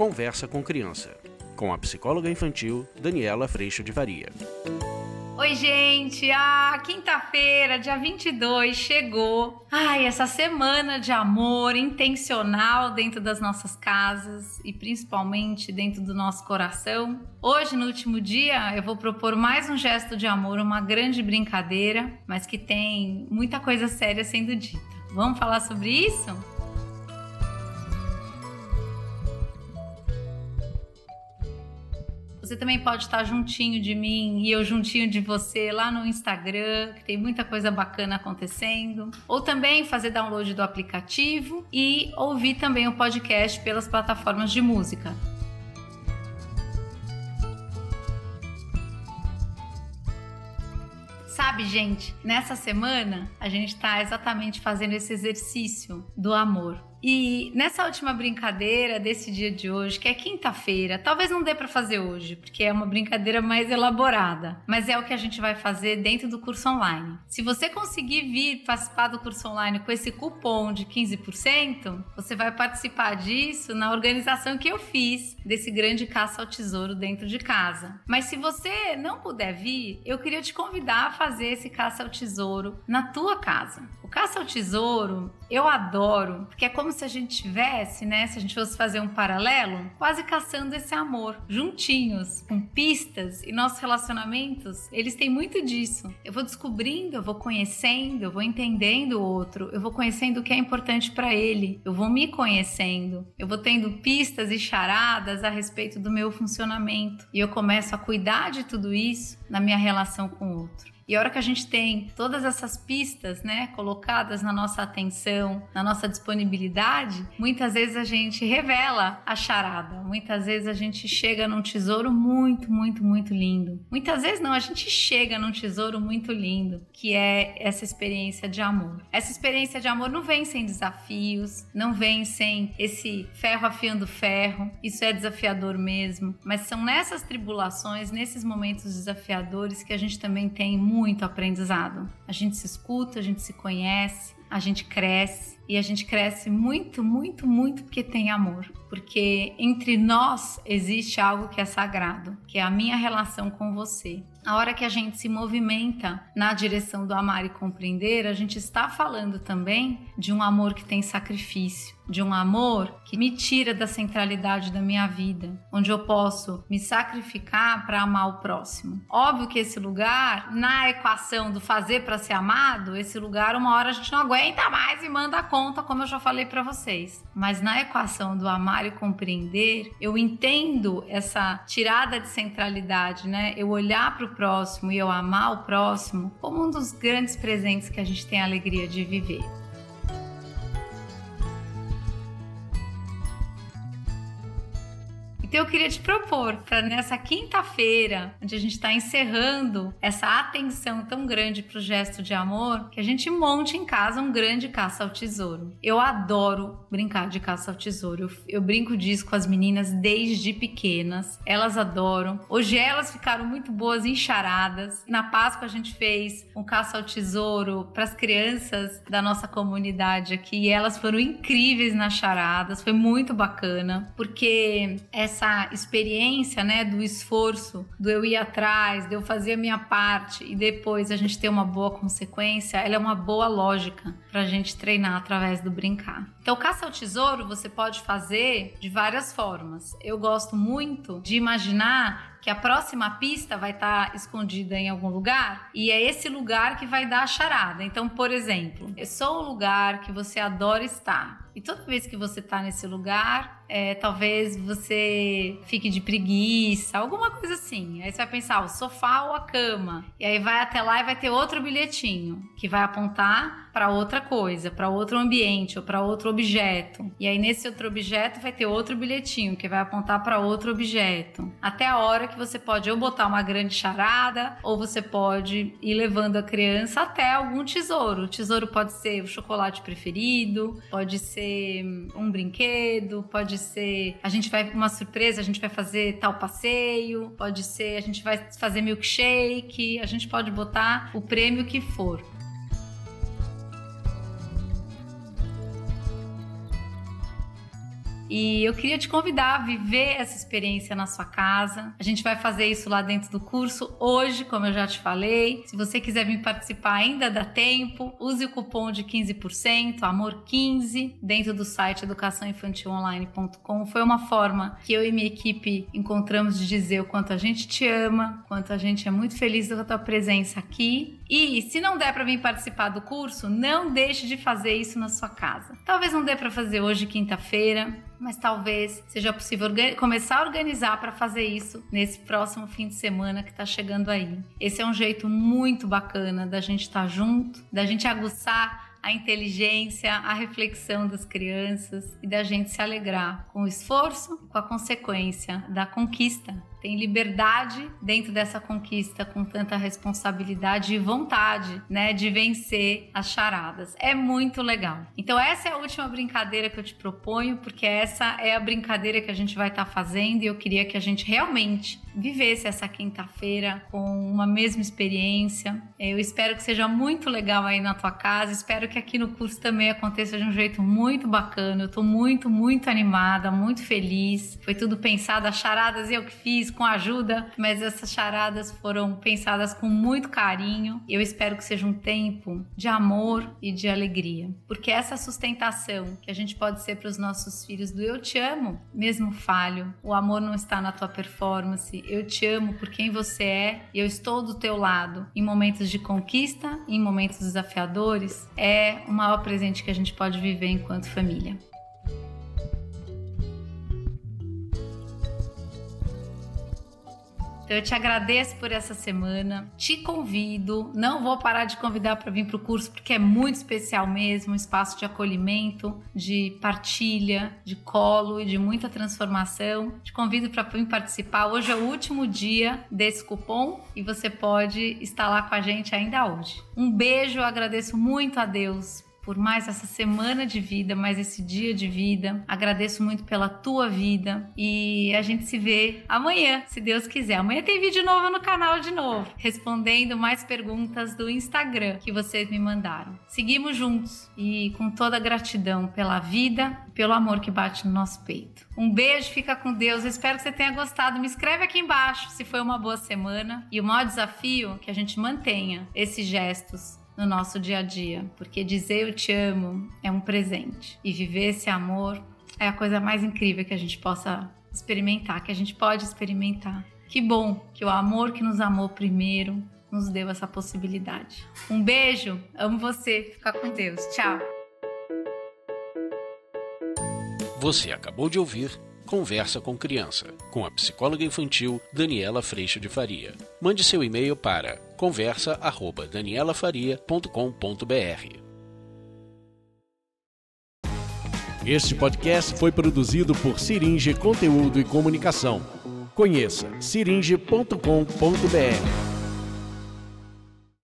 Conversa com Criança, com a psicóloga infantil Daniela Freixo de Varia. Oi, gente! Ah, quinta-feira, dia 22, chegou. Ai, essa semana de amor intencional dentro das nossas casas e principalmente dentro do nosso coração. Hoje, no último dia, eu vou propor mais um gesto de amor, uma grande brincadeira, mas que tem muita coisa séria sendo dita. Vamos falar sobre isso? Você também pode estar juntinho de mim e eu juntinho de você lá no Instagram, que tem muita coisa bacana acontecendo. Ou também fazer download do aplicativo e ouvir também o podcast pelas plataformas de música. Sabe, gente, nessa semana a gente está exatamente fazendo esse exercício do amor. E nessa última brincadeira desse dia de hoje, que é quinta-feira, talvez não dê para fazer hoje, porque é uma brincadeira mais elaborada, mas é o que a gente vai fazer dentro do curso online. Se você conseguir vir participar do curso online com esse cupom de 15%, você vai participar disso na organização que eu fiz desse grande caça ao tesouro dentro de casa. Mas se você não puder vir, eu queria te convidar a fazer esse caça ao tesouro na tua casa. Caça ao tesouro eu adoro, porque é como se a gente tivesse, né? Se a gente fosse fazer um paralelo, quase caçando esse amor, juntinhos, com pistas e nossos relacionamentos, eles têm muito disso. Eu vou descobrindo, eu vou conhecendo, eu vou entendendo o outro, eu vou conhecendo o que é importante para ele, eu vou me conhecendo, eu vou tendo pistas e charadas a respeito do meu funcionamento e eu começo a cuidar de tudo isso na minha relação com o outro. E a hora que a gente tem todas essas pistas, né, colocadas na nossa atenção, na nossa disponibilidade, muitas vezes a gente revela a charada. Muitas vezes a gente chega num tesouro muito, muito, muito lindo. Muitas vezes não, a gente chega num tesouro muito lindo, que é essa experiência de amor. Essa experiência de amor não vem sem desafios, não vem sem esse ferro afiando ferro. Isso é desafiador mesmo, mas são nessas tribulações, nesses momentos desafiadores que a gente também tem muito muito aprendizado. A gente se escuta, a gente se conhece, a gente cresce e a gente cresce muito, muito, muito porque tem amor. Porque entre nós existe algo que é sagrado, que é a minha relação com você. A hora que a gente se movimenta na direção do amar e compreender, a gente está falando também de um amor que tem sacrifício, de um amor que me tira da centralidade da minha vida, onde eu posso me sacrificar para amar o próximo. Óbvio que esse lugar, na equação do fazer para ser amado, esse lugar uma hora a gente não aguenta mais e manda a conta, como eu já falei para vocês. Mas na equação do amar e compreender, eu entendo essa tirada de centralidade, né? Eu olhar para o próximo e eu amar o próximo como um dos grandes presentes que a gente tem a alegria de viver. Então eu queria te propor para nessa quinta-feira, onde a gente está encerrando essa atenção tão grande para o gesto de amor, que a gente monte em casa um grande caça ao tesouro. Eu adoro brincar de caça ao tesouro. Eu, eu brinco disso com as meninas desde pequenas. Elas adoram. Hoje elas ficaram muito boas em charadas. Na Páscoa a gente fez um caça ao tesouro para as crianças da nossa comunidade aqui e elas foram incríveis nas charadas. Foi muito bacana, porque essa essa experiência, né, do esforço, do eu ir atrás, de eu fazer a minha parte e depois a gente ter uma boa consequência, ela é uma boa lógica para a gente treinar através do brincar. Então, caça ao tesouro você pode fazer de várias formas. Eu gosto muito de imaginar que a próxima pista vai estar tá escondida em algum lugar e é esse lugar que vai dar a charada. Então, por exemplo, eu sou o lugar que você adora estar. E toda vez que você está nesse lugar, é, talvez você fique de preguiça, alguma coisa assim. Aí você vai pensar, o sofá ou a cama. E aí vai até lá e vai ter outro bilhetinho que vai apontar para outra coisa, para outro ambiente ou para outro objeto. E aí nesse outro objeto vai ter outro bilhetinho que vai apontar para outro objeto. Até a hora que você pode ou botar uma grande charada ou você pode ir levando a criança até algum tesouro. O tesouro pode ser o chocolate preferido, pode ser um brinquedo, pode ser a gente vai uma surpresa, a gente vai fazer tal passeio, pode ser a gente vai fazer milkshake, a gente pode botar o prêmio que for. E eu queria te convidar a viver essa experiência na sua casa. A gente vai fazer isso lá dentro do curso hoje, como eu já te falei. Se você quiser vir participar, ainda dá tempo. Use o cupom de 15%, amor15, dentro do site educaçãoinfantilonline.com. Foi uma forma que eu e minha equipe encontramos de dizer o quanto a gente te ama, quanto a gente é muito feliz com a tua presença aqui. E se não der para vir participar do curso, não deixe de fazer isso na sua casa. Talvez não dê para fazer hoje, quinta-feira, mas talvez seja possível começar a organizar para fazer isso nesse próximo fim de semana que está chegando aí. Esse é um jeito muito bacana da gente estar tá junto, da gente aguçar a inteligência, a reflexão das crianças e da gente se alegrar com o esforço, com a consequência da conquista tem liberdade dentro dessa conquista com tanta responsabilidade e vontade, né, de vencer as charadas. É muito legal. Então essa é a última brincadeira que eu te proponho, porque essa é a brincadeira que a gente vai estar tá fazendo e eu queria que a gente realmente vivesse essa quinta-feira com uma mesma experiência. Eu espero que seja muito legal aí na tua casa. Espero que aqui no curso também aconteça de um jeito muito bacana. Eu tô muito, muito animada, muito feliz. Foi tudo pensado, as charadas eu que fiz com ajuda, mas essas charadas foram pensadas com muito carinho. Eu espero que seja um tempo de amor e de alegria, porque essa sustentação que a gente pode ser para os nossos filhos do eu te amo, mesmo falho, o amor não está na tua performance, eu te amo por quem você é e eu estou do teu lado em momentos de conquista, em momentos desafiadores, é o maior presente que a gente pode viver enquanto família. Eu te agradeço por essa semana, te convido, não vou parar de convidar para vir para o curso porque é muito especial mesmo, um espaço de acolhimento, de partilha, de colo e de muita transformação. Te convido para vir participar. Hoje é o último dia desse cupom e você pode estar lá com a gente ainda hoje. Um beijo, agradeço muito a Deus por mais essa semana de vida, mais esse dia de vida. Agradeço muito pela tua vida e a gente se vê amanhã, se Deus quiser. Amanhã tem vídeo novo no canal de novo, respondendo mais perguntas do Instagram que vocês me mandaram. Seguimos juntos e com toda gratidão pela vida pelo amor que bate no nosso peito. Um beijo, fica com Deus. Eu espero que você tenha gostado. Me escreve aqui embaixo se foi uma boa semana. E o maior desafio é que a gente mantenha esses gestos no nosso dia a dia, porque dizer eu te amo é um presente e viver esse amor é a coisa mais incrível que a gente possa experimentar, que a gente pode experimentar. Que bom que o amor que nos amou primeiro nos deu essa possibilidade. Um beijo, amo você, fica com Deus. Tchau. Você acabou de ouvir Conversa com Criança, com a psicóloga infantil Daniela Freixo de Faria. Mande seu e-mail para conversa@danielafaria.com.br. Este podcast foi produzido por Siringe Conteúdo e Comunicação. Conheça siringe.com.br.